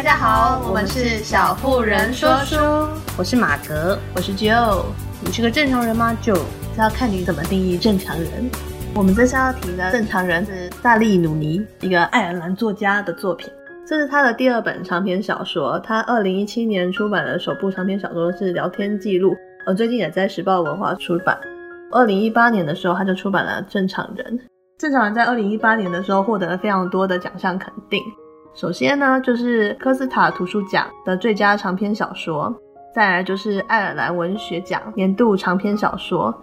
大家好，我们是小妇人说书，我是马格，我是 Joe。你是个正常人吗？Joe，这要看你怎么定义正常人。我们这次要提的正常人是萨利努尼，一个爱尔兰作家的作品。这是他的第二本长篇小说。他二零一七年出版的首部长篇小说是《聊天记录》，而最近也在时报文化出版。二零一八年的时候，他就出版了《正常人》。《正常人》在二零一八年的时候获得了非常多的奖项肯定。首先呢，就是科斯塔图书奖的最佳长篇小说，再来就是爱尔兰文学奖年度长篇小说。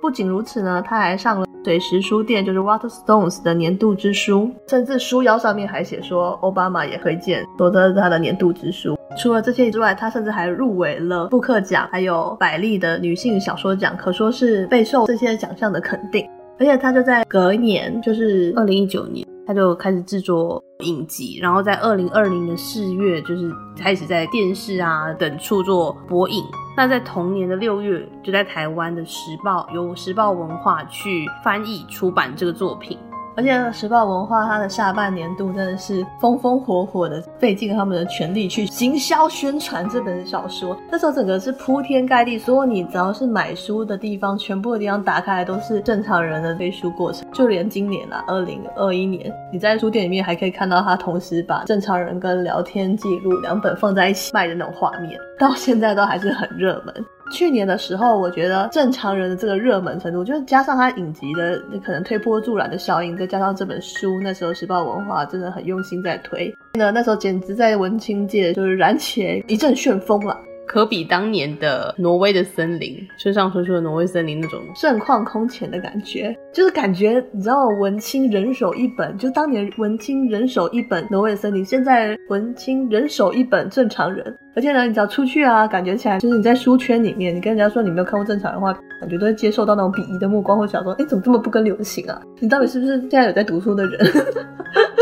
不仅如此呢，他还上了水石书店，就是 Waterstones 的年度之书，甚至书腰上面还写说奥巴马也推荐，夺得他的年度之书。除了这些之外，他甚至还入围了布克奖，还有百丽的女性小说奖，可说是备受这些奖项的肯定。而且他就在隔年，就是二零一九年，他就开始制作影集，然后在二零二零年四月，就是开始在电视啊等处做播映。那在同年的六月，就在台湾的时报，由时报文化去翻译出版这个作品。而且时报文化它的下半年度真的是风风火火的，费尽他们的全力去行销宣传这本小说。那时候整个是铺天盖地，所有你只要是买书的地方，全部的地方打开来都是正常人的背书过程。就连今年啊，二零二一年，你在书店里面还可以看到他同时把正常人跟聊天记录两本放在一起卖的那种画面，到现在都还是很热门。去年的时候，我觉得正常人的这个热门程度，就是加上他影集的可能推波助澜的效应，再加上这本书，那时候时报文化真的很用心在推，那那时候简直在文青界就是燃起一阵旋风了。可比当年的挪威的森林，村上春树的挪威森林那种盛况空前的感觉，就是感觉你知道文青人手一本，就当年文青人手一本挪威的森林，现在文青人手一本正常人，而且呢，你只要出去啊，感觉起来就是你在书圈里面，你跟人家说你没有看过正常人的话，感觉都会接受到那种鄙夷的目光，或想说，哎，怎么这么不跟流行啊？你到底是不是现在有在读书的人？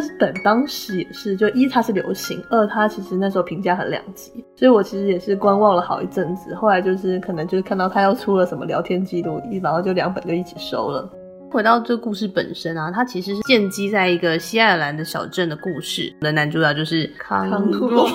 这本当时也是，就一它是流行，二它其实那时候评价很两极，所以我其实也是观望了好一阵子。后来就是可能就是看到他要出了什么聊天记录，一然后就两本就一起收了。回到这个故事本身啊，它其实是建基在一个西爱尔兰的小镇的故事。的男主角就是康诺，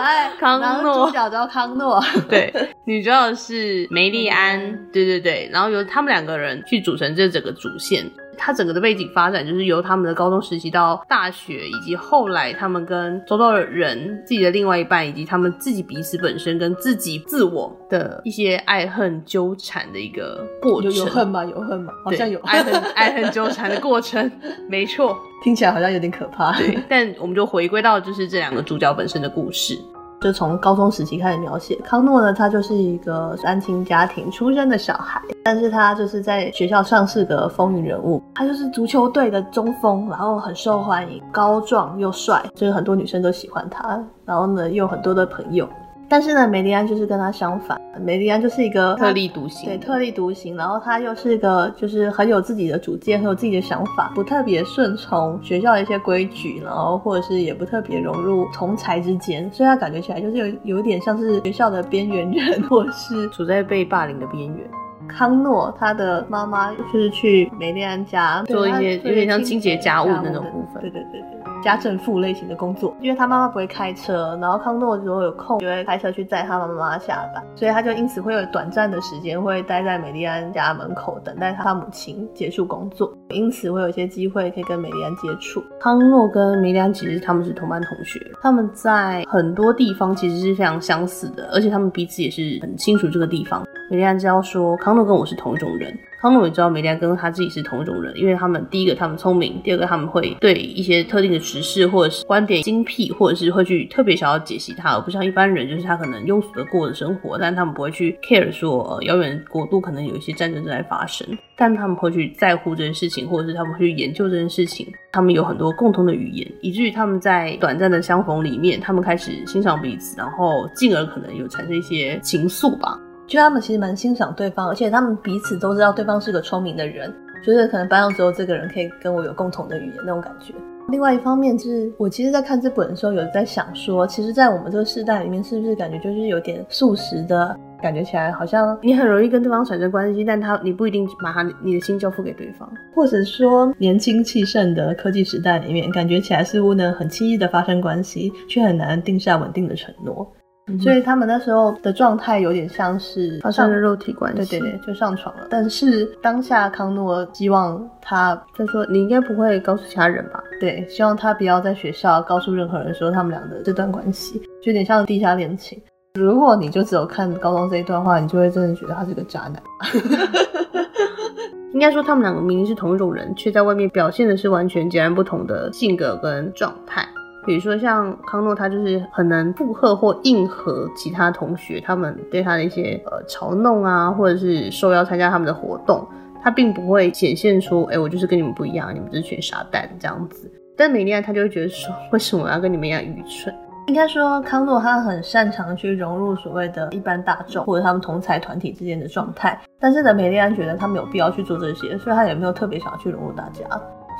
哎，康诺，男主角叫康诺，对，女主角是梅丽安，对对对，然后由他们两个人去组成这整个主线。他整个的背景发展就是由他们的高中时期到大学，以及后来他们跟周遭的人、自己的另外一半，以及他们自己彼此本身跟自己自我的一些爱恨纠缠的一个过程。有有恨吗？有恨吗？好像有爱恨爱恨纠缠的过程，没错，听起来好像有点可怕。对，但我们就回归到就是这两个主角本身的故事。就从高中时期开始描写康诺呢，他就是一个单亲家庭出生的小孩，但是他就是在学校上是个风云人物，他就是足球队的中锋，然后很受欢迎，高壮又帅，就是很多女生都喜欢他，然后呢又有很多的朋友。但是呢，梅丽安就是跟他相反，梅丽安就是一个特立独行，对，特立独行。然后他又是一个就是很有自己的主见，很有自己的想法，不特别顺从学校的一些规矩，然后或者是也不特别融入同才之间，所以他感觉起来就是有有一点像是学校的边缘人，或者是 处在被霸凌的边缘。康诺他的妈妈就是去梅丽安家做一些有点像清洁家务的那种部分，对对对对。家政妇类型的工作，因为他妈妈不会开车，然后康诺如果有空就会开车去载他妈妈下班，所以他就因此会有短暂的时间会待在美丽安家门口等待他母亲结束工作，因此会有一些机会可以跟美丽安接触。康诺跟梅丽安其实他们是同班同学，他们在很多地方其实是非常相似的，而且他们彼此也是很清楚这个地方。梅丽安知道说康诺跟我是同一种人。汤姆也知道梅丽安跟他自己是同一种人，因为他们第一个他们聪明，第二个他们会对一些特定的时事或者是观点精辟，或者是会去特别想要解析它，而不像一般人，就是他可能庸俗的过的生活，但他们不会去 care 说遥远国度可能有一些战争正在发生，但他们会去在乎这件事情，或者是他们会去研究这件事情，他们有很多共同的语言，以至于他们在短暂的相逢里面，他们开始欣赏彼此，然后进而可能有产生一些情愫吧。就他们其实蛮欣赏对方，而且他们彼此都知道对方是个聪明的人，就是可能班上只有这个人可以跟我有共同的语言那种感觉。另外一方面，就是我其实，在看这本的时候，有在想说，其实，在我们这个世代里面，是不是感觉就是有点素食的感觉起来好像你很容易跟对方产生关系，但他你不一定把他你的心交付给对方，或者说年轻气盛的科技时代里面，感觉起来似乎能很轻易的发生关系，却很难定下稳定的承诺。嗯、所以他们那时候的状态有点像是发生了肉体关系，对对对，就上床了。但是当下康诺希望他他说你应该不会告诉其他人吧？对，希望他不要在学校告诉任何人说他们俩的这段关系，就有点像地下恋情。如果你就只有看高中这一段话，你就会真的觉得他是个渣男。应该说他们两个明明是同一种人，却在外面表现的是完全截然不同的性格跟状态。比如说像康诺，他就是很能附和或应和其他同学，他们对他的一些呃嘲弄啊，或者是受邀参加他们的活动，他并不会显现出，哎，我就是跟你们不一样，你们这群傻蛋这样子。但美丽安他就会觉得说，为什么要跟你们一样愚蠢？应该说康诺他很擅长去融入所谓的一般大众或者他们同才团体之间的状态，但是呢，美丽安觉得他没有必要去做这些，所以他也没有特别想要去融入大家，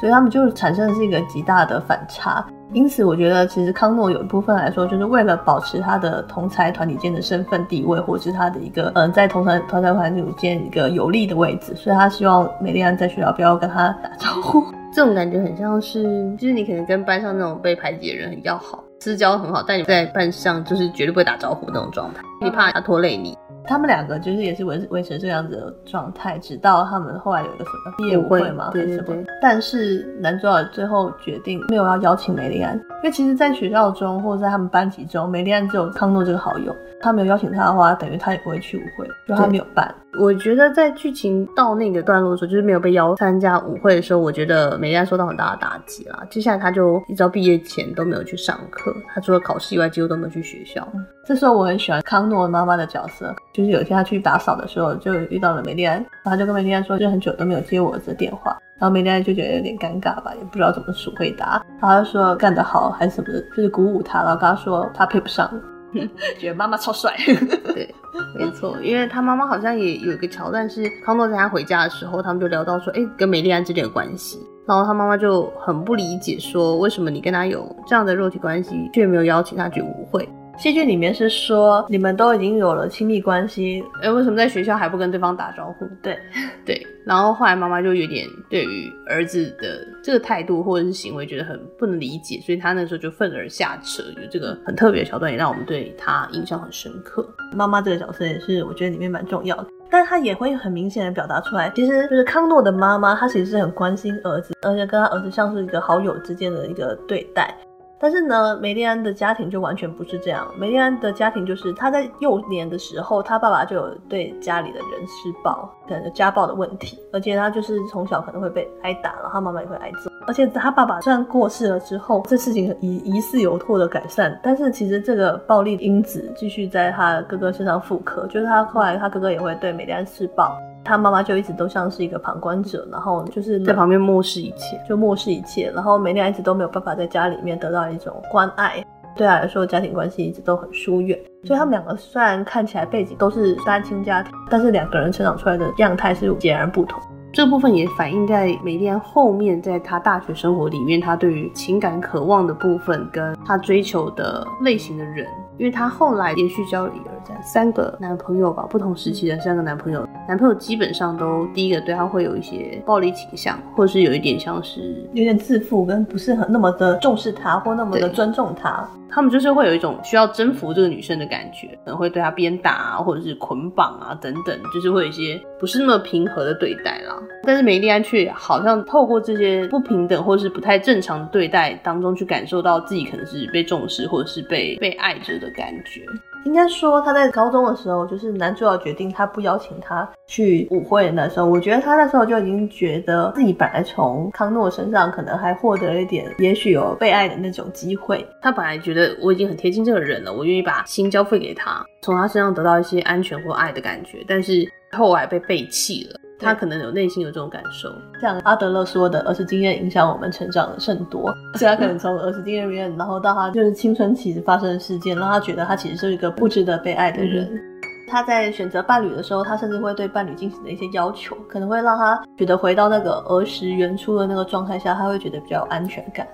所以他们就产生的是一个极大的反差。因此，我觉得其实康诺有一部分来说，就是为了保持他的同才团体间的身份地位，或者是他的一个嗯、呃，在同侪同侪团体间一个有利的位置，所以他希望美丽安在学校不要跟他打招呼。这种感觉很像是，就是你可能跟班上那种被排挤的人很要好，私交很好，但你在班上就是绝对不会打招呼那种状态，你怕他拖累你。他们两个就是也是维维持这样子的状态，直到他们后来有一个什么毕业舞会嘛，对对对。但是男主角最后决定没有要邀请梅丽安，因为其实，在学校中或者在他们班级中，梅丽安只有康诺这个好友，他没有邀请他的话，等于他也不会去舞会，就他没有办。我觉得在剧情到那个段落的时候，就是没有被邀参加舞会的时候，我觉得梅丽安受到很大的打击啦。接下来他就一直到毕业前都没有去上课，他除了考试以外，几乎都没有去学校。嗯。这时候我很喜欢康诺妈妈的角色，就是有一天他去打扫的时候，就遇到了梅丽安，然后就跟梅丽安说，就很久都没有接我儿子的电话，然后梅丽安就觉得有点尴尬吧，也不知道怎么回答，然后他就说干得好还是什么的，就是鼓舞他，然后跟他说他配不上。觉得妈妈超帅，对，没错，因为他妈妈好像也有一个桥段是康诺在他回家的时候，他们就聊到说，哎，跟美丽安之间的关系，然后他妈妈就很不理解，说为什么你跟他有这样的肉体关系，却没有邀请他去舞会。戏剧里面是说你们都已经有了亲密关系，哎，为什么在学校还不跟对方打招呼？对，对。然后后来妈妈就有点对于儿子的这个态度或者是行为觉得很不能理解，所以他那时候就愤而下车。有这个很特别的桥段，也让我们对他印象很深刻。妈妈这个角色也是我觉得里面蛮重要的，但是他也会很明显的表达出来，其实就是康诺的妈妈，她其实是很关心儿子，而且跟他儿子像是一个好友之间的一个对待。但是呢，梅丽安的家庭就完全不是这样。梅丽安的家庭就是他在幼年的时候，他爸爸就有对家里的人施暴，可能家暴的问题，而且他就是从小可能会被挨打，然后他妈妈也会挨揍。而且他爸爸虽然过世了之后，这事情疑疑似有获得改善，但是其实这个暴力因子继续在他哥哥身上复刻，就是他后来他哥哥也会对美丽安施暴。他妈妈就一直都像是一个旁观者，然后就是在旁边漠视一切，就漠视一切。然后梅丽安一直都没有办法在家里面得到一种关爱，对他来说家庭关系一直都很疏远。所以他们两个虽然看起来背景都是单亲家庭，但是两个人成长出来的样态是截然不同。这部分也反映在梅丽安后面，在她大学生活里面，她对于情感渴望的部分，跟她追求的类型的人。因为她后来连续交了一二三三个男朋友吧，不同时期的三个男朋友，男朋友基本上都第一个对她会有一些暴力倾向，或是有一点像是有点自负，跟不是很那么的重视她，或那么的尊重他。他们就是会有一种需要征服这个女生的感觉，可能会对她鞭打啊，或者是捆绑啊等等，就是会有一些不是那么平和的对待啦。但是梅丽安却好像透过这些不平等或是不太正常的对待当中，去感受到自己可能是被重视或者是被被爱着的感觉。应该说，他在高中的时候，就是男主角决定他不邀请他去舞会的时候，我觉得他那时候就已经觉得自己本来从康诺身上可能还获得了一点，也许有被爱的那种机会。他本来觉得我已经很贴近这个人了，我愿意把心交付给他，从他身上得到一些安全或爱的感觉，但是后来被背弃了。他可能有内心有这种感受，像阿德勒说的，儿时经验影响我们成长的甚多。所以他可能从儿时经验里面，然后到他就是青春期发生的事件，让他觉得他其实是一个不值得被爱的人。嗯、他在选择伴侣的时候，他甚至会对伴侣进行的一些要求，可能会让他觉得回到那个儿时原初的那个状态下，他会觉得比较有安全感。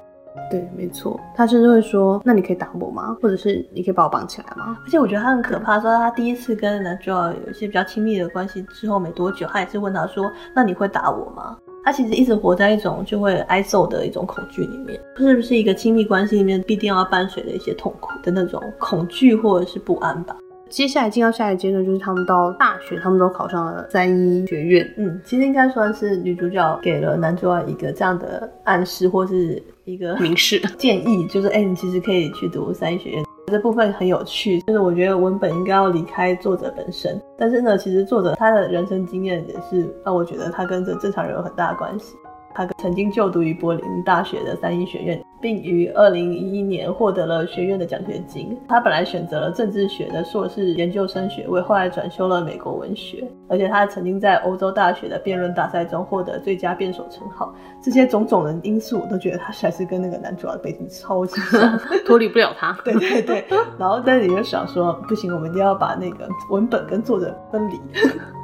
对，没错，他甚至会说：“那你可以打我吗？或者是你可以把我绑起来吗？”而且我觉得他很可怕，说他第一次跟男主角有一些比较亲密的关系之后没多久，他也是问他说：“那你会打我吗？”他其实一直活在一种就会挨揍的一种恐惧里面，是不是一个亲密关系里面必定要伴随的一些痛苦的那种恐惧或者是不安吧？接下来进到下一个阶段，就是他们到大学，他们都考上了三一学院。嗯，其实应该算是女主角给了男主角一个这样的暗示，或是一个 名士 建议，就是哎、欸，你其实可以去读三一学院。这部分很有趣，就是我觉得文本应该要离开作者本身，但是呢，其实作者他的人生经验也是让我觉得他跟这正常人有很大的关系。他曾经就读于柏林大学的三一学院，并于二零一一年获得了学院的奖学金。他本来选择了政治学的硕士研究生学位，后来转修了美国文学。而且他曾经在欧洲大学的辩论大赛中获得最佳辩手称号。这些种种的因素，我都觉得他还是跟那个男主角的背景超级像，脱离不了他。对对对。然后，但是你就想说，不行，我们一定要把那个文本跟作者分离。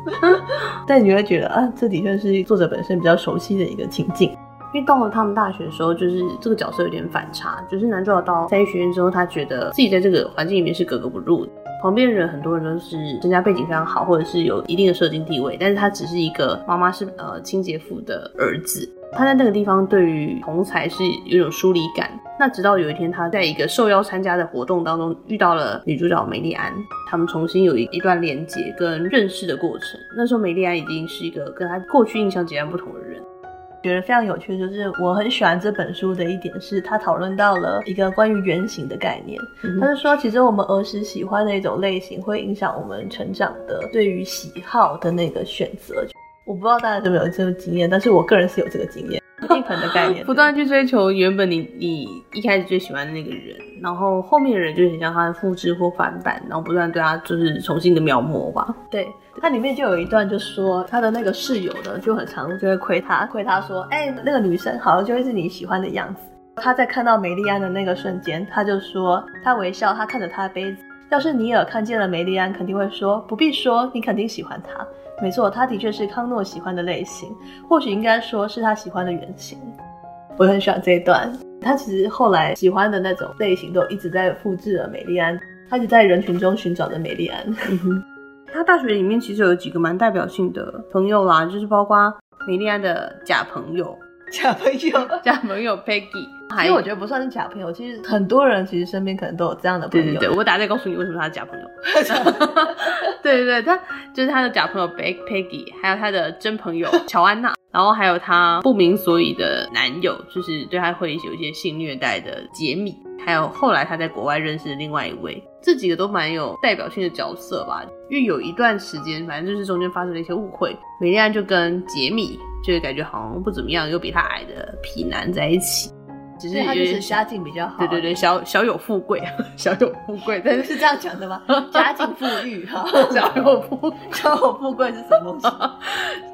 但你会觉得啊，这的确是作者本身比较熟悉的一个情境，因为到了他们大学的时候，就是这个角色有点反差，就是男主角到三一学院之后，他觉得自己在这个环境里面是格格不入的，旁边人很多人都是身家背景非常好，或者是有一定的社经地位，但是他只是一个妈妈是呃清洁妇的儿子。他在那个地方对于同才是有种疏离感。那直到有一天，他在一个受邀参加的活动当中遇到了女主角梅丽安，他们重新有一一段连接跟认识的过程。那时候梅丽安已经是一个跟他过去印象截然不同的人。觉得非常有趣，就是我很喜欢这本书的一点是，他讨论到了一个关于原型的概念。嗯、他是说，其实我们儿时喜欢的一种类型，会影响我们成长的对于喜好的那个选择。我不知道大家有没有这个经验，但是我个人是有这个经验，的概念，不断去追求原本你你一开始最喜欢的那个人，然后后面的人就很像他的复制或翻版，然后不断对他就是重新的描摹吧。对，它里面就有一段就说他的那个室友呢就很常就会亏他，亏他说，哎、欸，那个女生好像就会是你喜欢的样子。他在看到梅丽安的那个瞬间，他就说他微笑，他看着他的杯子。要是尼尔看见了梅丽安，肯定会说，不必说，你肯定喜欢她。没错，他的确是康诺喜欢的类型，或许应该说是他喜欢的原型。我很喜欢这一段，他其实后来喜欢的那种类型都一直在复制了美丽安，他一直在人群中寻找着美丽安。他大学里面其实有几个蛮代表性的朋友啦，就是包括美丽安的假朋友。假朋友，假朋友 Peggy，其实我觉得不算是假朋友，其实很多人其实身边可能都有这样的朋友。对对对，我等下再告诉你为什么他是假朋友。对对对，他就是他的假朋友 Peggy，还有他的真朋友乔安娜，然后还有他不明所以的男友，就是对他会有一些性虐待的杰米，还有后来他在国外认识的另外一位，这几个都蛮有代表性的角色吧。因为有一段时间，反正就是中间发生了一些误会，梅丽安就跟杰米。就是感觉好像不怎么样，又比他矮的痞男在一起，只是他就是家境比较好，对对对，小小有富贵，小有富贵，但是是这样讲的吗？家境富裕哈，小有富小有富贵是什么东西？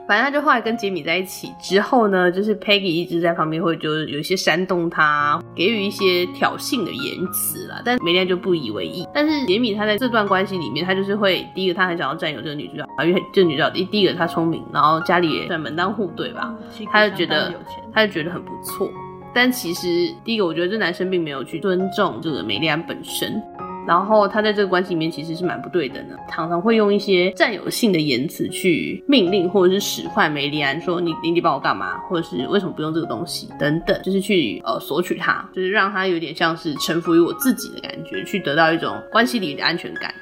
反正他就后来跟杰米在一起之后呢，就是 Peggy 一直在旁边会就是有一些煽动他，给予一些挑衅的言辞啦，但梅丽安就不以为意。但是杰米他在这段关系里面，他就是会第一个他很想要占有这个女主角啊，因为这个女主角第第一个她聪明，然后家里也算门当户对吧，他就觉得他就觉得很不错。但其实第一个我觉得这男生并没有去尊重这个梅丽安本身。然后他在这个关系里面其实是蛮不对等的，常常会用一些占有性的言辞去命令或者是使唤梅丽安，说你你得帮我干嘛，或者是为什么不用这个东西等等，就是去呃索取他，就是让他有点像是臣服于我自己的感觉，去得到一种关系里的安全感。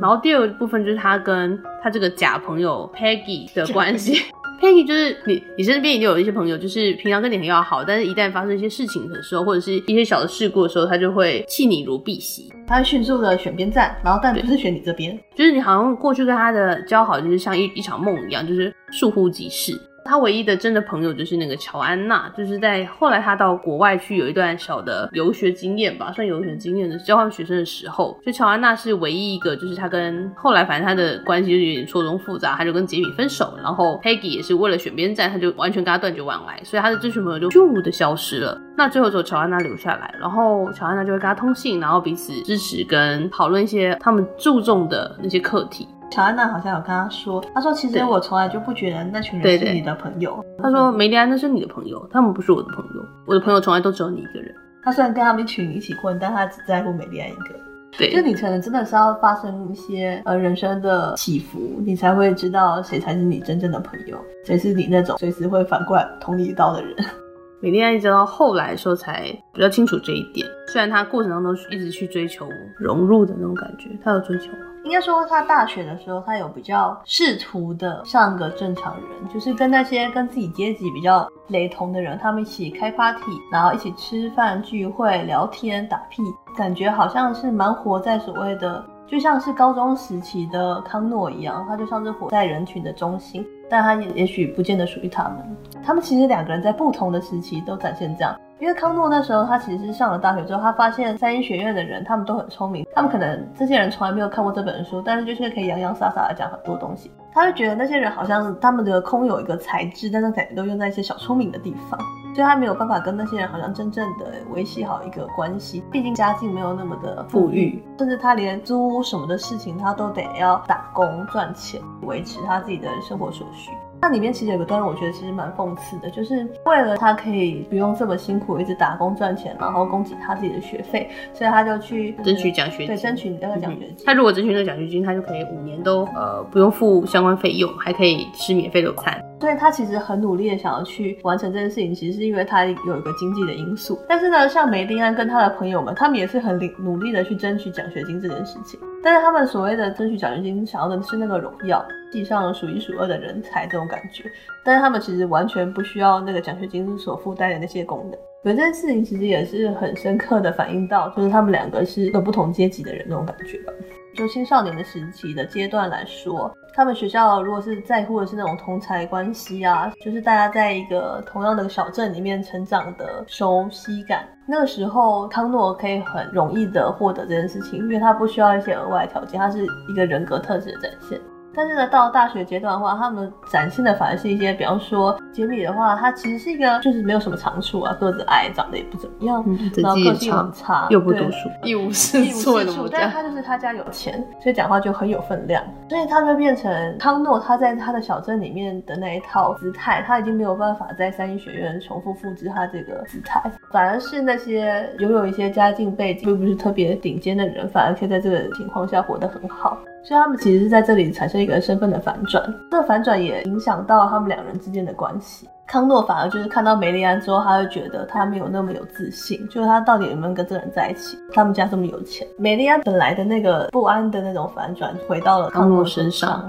然后第二个部分就是他跟他这个假朋友 Peggy 的关系。Peggy 就是你，你身边已经有一些朋友，就是平常跟你很要好，但是一旦发生一些事情的时候，或者是一些小的事故的时候，他就会弃你如敝屣，他会迅速的选边站，然后但不是选你这边，就是你好像过去跟他的交好，就是像一一场梦一样，就是倏忽即逝。他唯一的真的朋友就是那个乔安娜，就是在后来他到国外去有一段小的留学经验吧，算游学经验的交换学生的时候，就乔安娜是唯一一个，就是他跟后来反正他的关系就有点错综复杂，他就跟杰米分手，然后 Peggy 也是为了选边站，他就完全跟他断绝往来，所以他的这群朋友就咻的消失了。那最后只有乔安娜留下来，然后乔安娜就会跟他通信，然后彼此支持跟讨论一些他们注重的那些课题。乔安娜好像有跟他说，他说其实我从来就不觉得那群人是你的朋友。对对对，他说梅丽安那是你的朋友，他们不是我的朋友，我的朋友从来都只有你一个人。他虽然跟他们一群一起混，但他只在乎美丽安一个。对，就你可能真的是要发生一些呃人生的起伏，你才会知道谁才是你真正的朋友，谁是你那种随时会反过来捅你一刀的人。美丽安一直到后来的时候才比较清楚这一点，虽然他过程当中一直去追求融入的那种感觉，他有追求吗？应该说他大学的时候，他有比较试图的像个正常人，就是跟那些跟自己阶级比较雷同的人，他们一起开 party，然后一起吃饭聚会聊天打屁，感觉好像是蛮活在所谓的，就像是高中时期的康诺一样，他就像是活在人群的中心。但他也也许不见得属于他们。他们其实两个人在不同的时期都展现这样。因为康诺那时候他其实是上了大学之后，他发现三一学院的人他们都很聪明，他们可能这些人从来没有看过这本书，但是就是可以洋洋洒洒的讲很多东西。他会觉得那些人好像他们的空有一个才智，但是感觉都用在一些小聪明的地方，所以他没有办法跟那些人好像真正的维系好一个关系。毕竟家境没有那么的富裕，甚至他连租屋什么的事情他都得要打工赚钱维持他自己的生活所需。那里面其实有个段落，我觉得其实蛮讽刺的，就是为了他可以不用这么辛苦，一直打工赚钱，然后供给他自己的学费，所以他就去争取奖学金。对，争取那个奖学金。他如果争取那个奖学金，他就可以五年都呃不用付相关费用，还可以吃免费的餐。所以他其实很努力的想要去完成这件事情，其实是因为他有一个经济的因素。但是呢，像梅丁安跟他的朋友们，他们也是很努力的去争取奖学金这件事情。但是他们所谓的争取奖学金，想要的是那个荣耀，系上数一数二的人才这种感觉。但是他们其实完全不需要那个奖学金所附带的那些功能。有这件事情其实也是很深刻的反映到，就是他们两个是一个不同阶级的人那种感觉吧。就青少年的时期的阶段来说，他们学校如果是在乎的是那种同才关系啊，就是大家在一个同样的小镇里面成长的熟悉感，那个时候康诺可以很容易的获得这件事情，因为他不需要一些额外条件，他是一个人格特质的展现。但是呢，到大学阶段的话，他们展现的反而是一些，比方说杰米的话，他其实是一个就是没有什么长处啊，个子矮，长得也不怎么样，嗯、然后个性很差，又不读书，一无是处，但是他就是他家有钱，所以讲话就很有分量，所以他就变成康诺他在他的小镇里面的那一套姿态，他已经没有办法在三一学院重复复制他这个姿态，反而是那些拥有一些家境背景并不是特别顶尖的人，反而可以在这个情况下活得很好。所以他们其实是在这里产生一个身份的反转，这个反转也影响到他们两人之间的关系。康诺反而就是看到梅丽安之后，他会觉得他没有那么有自信，就是他到底有没有跟这个人在一起？他们家这么有钱，梅丽安本来的那个不安的那种反转回到了康诺身上。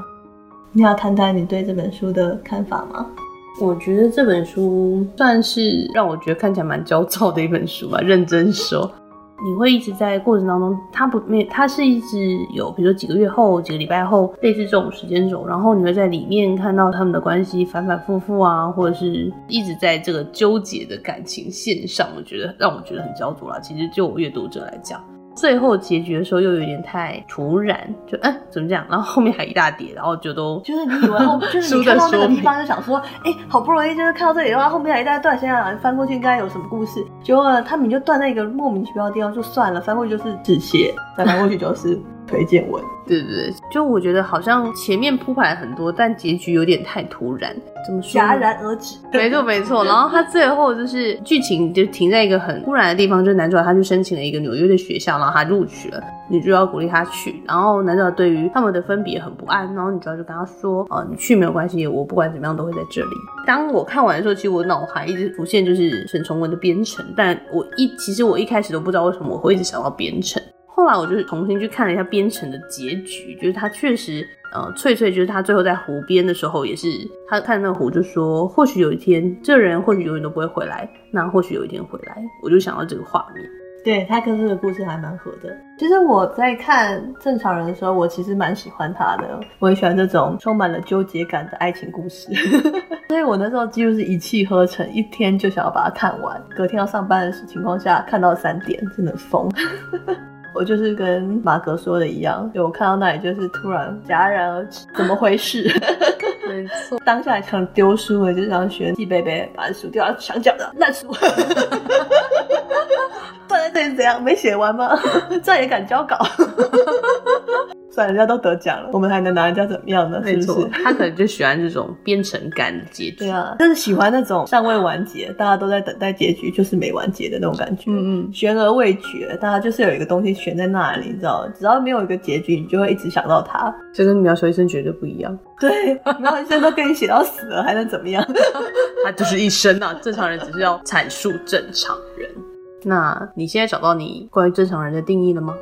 你要谈谈你对这本书的看法吗？我觉得这本书算是让我觉得看起来蛮焦躁的一本书吧，认真说。你会一直在过程当中，他不没，他是一直有，比如说几个月后、几个礼拜后，类似这种时间轴，然后你会在里面看到他们的关系反反复复啊，或者是一直在这个纠结的感情线上，我觉得让我觉得很焦灼啦。其实就我阅读者来讲。最后结局的时候又有点太突然，就哎、欸、怎么讲？然后后面还一大叠，然后就都就是你以为后 就是你看到那个地方就想说，哎、欸、好不容易就是看到这里的话，后面还一大段，想想翻过去应该有什么故事？结果他们就断在一个莫名其妙的地方，就算了，翻过去就是止血，再翻过去就是。推荐文，对对对，就我觉得好像前面铺排很多，但结局有点太突然，怎么说？戛然而止。没错没错，然后他最后就是剧情就停在一个很突然的地方，就是男主角他去申请了一个纽约的学校，然后他录取了，女主角鼓励他去，然后男主角对于他们的分别很不安，然后女主角就跟他说，呃，你去没有关系，我不管怎么样都会在这里。当我看完的时候，其实我脑海一直浮现就是沈从文的编程，但我一其实我一开始都不知道为什么我会一直想到边城。后来我就是重新去看了一下边城的结局，就是他确实，呃，翠翠就是他最后在湖边的时候，也是他看那个湖就说，或许有一天，这人或许永远都不会回来，那或许有一天回来，我就想到这个画面。对，他跟这个故事还蛮合的。其实我在看正常人的时候，我其实蛮喜欢他的，我很喜欢这种充满了纠结感的爱情故事，所以我那时候几乎是一气呵成，一天就想要把它看完，隔天要上班的情况下看到三点，真的疯。我就是跟马哥说的一样，就我看到那里就是突然戛然而止，怎么回事？没错，当下想丢书了，就想学季贝贝把书丢到墙角的烂书。断在这里怎样？没写完吗？这样也敢交稿？算人家都得奖了，我们还能拿人家怎么样呢？是不是？他可能就喜欢这种编程感的结局。对啊，就是喜欢那种尚未完结，大家都在等待结局，就是没完结的那种感觉。嗯嗯，悬而未决，大家就是有一个东西悬在那里，你知道，只要没有一个结局，你就会一直想到它。这跟苗小医生绝对不一样。对，苗小医生都跟你写到死了，还能怎么样？他就是一生啊，正常人只是要阐述正常人。那你现在找到你关于正常人的定义了吗？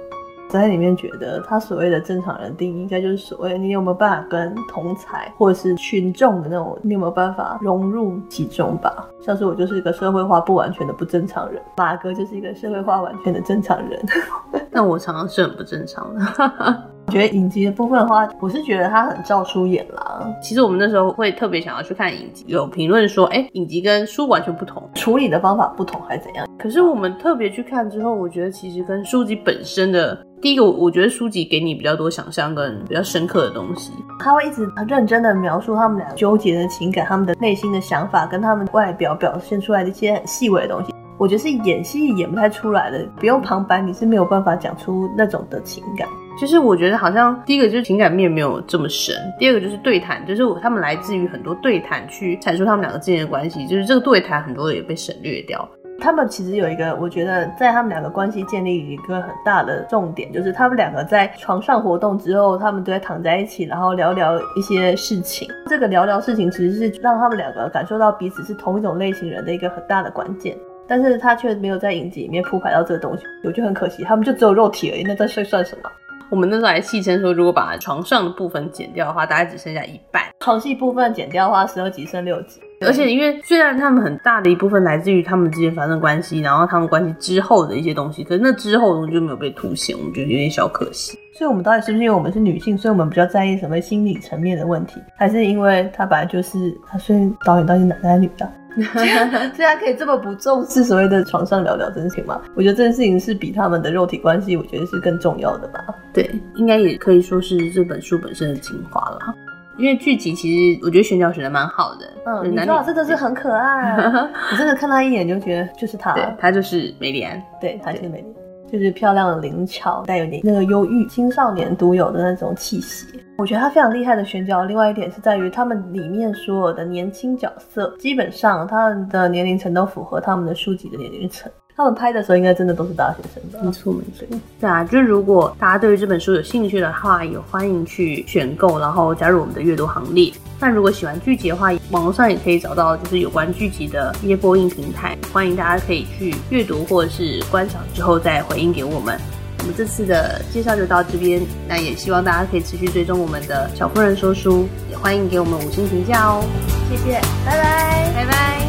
在里面觉得他所谓的正常人定义，应该就是所谓你有没有办法跟同才或者是群众的那种，你有没有办法融入其中吧？像是我就是一个社会化不完全的不正常人，马哥就是一个社会化完全的正常人。那我常常是很不正常的。我觉得影集的部分的话，我是觉得他很照书演啦。其实我们那时候会特别想要去看影集，有评论说，哎、欸，影集跟书完全不同，处理的方法不同，还是怎样？可是我们特别去看之后，我觉得其实跟书籍本身的，第一个，我觉得书籍给你比较多想象跟比较深刻的东西，他会一直很认真的描述他们俩纠结的情感，他们的内心的想法，跟他们外表表现出来的一些很细微的东西。我觉得是演戏演不太出来的，不用旁白你是没有办法讲出那种的情感。就是我觉得好像第一个就是情感面没有这么深，第二个就是对谈，就是他们来自于很多对谈去阐述他们两个之间的关系，就是这个对谈很多也被省略掉。他们其实有一个，我觉得在他们两个关系建立一个很大的重点，就是他们两个在床上活动之后，他们都会躺在一起，然后聊聊一些事情。这个聊聊事情其实是让他们两个感受到彼此是同一种类型人的一个很大的关键。但是他却没有在影集里面铺排到这个东西，我觉得很可惜。他们就只有肉体而已，那这算算什么？我们那时候还戏称说，如果把床上的部分剪掉的话，大概只剩下一半。床戏部分剪掉的话，十二集剩六集。而且因为虽然他们很大的一部分来自于他们之间发生关系，然后他们关系之后的一些东西，可是那之后的东西就没有被凸显，我们觉得有点小可惜。所以，我们到底是不是因为我们是女性，所以我们比较在意什么心理层面的问题，还是因为他本来就是他？所以导演到底男的还是女的？虽然可以这么不重视所谓的床上聊聊真情吗？我觉得这件事情是比他们的肉体关系，我觉得是更重要的吧。对，应该也可以说是这本书本身的精华了。因为剧集其实我觉得选角选的蛮好的，嗯，女主角真的是很可爱，我真的看他一眼就觉得就是他，对，他就是梅莉安，对，他就是梅莉安，就是漂亮的灵巧，带有点那个忧郁青少年独有的那种气息。我觉得他非常厉害的选角，另外一点是在于他们里面所有的年轻角色，基本上他们的年龄层都符合他们的书籍的年龄层。他们拍的时候应该真的都是大学生吧？没错没错。对啊，就是如果大家对于这本书有兴趣的话，也欢迎去选购，然后加入我们的阅读行列。那如果喜欢剧集的话，网络上也可以找到就是有关剧集的一些播映平台，欢迎大家可以去阅读或者是观赏之后再回应给我们。我们这次的介绍就到这边，那也希望大家可以持续追踪我们的小夫人说书，也欢迎给我们五星评价哦。谢谢，拜拜，拜拜。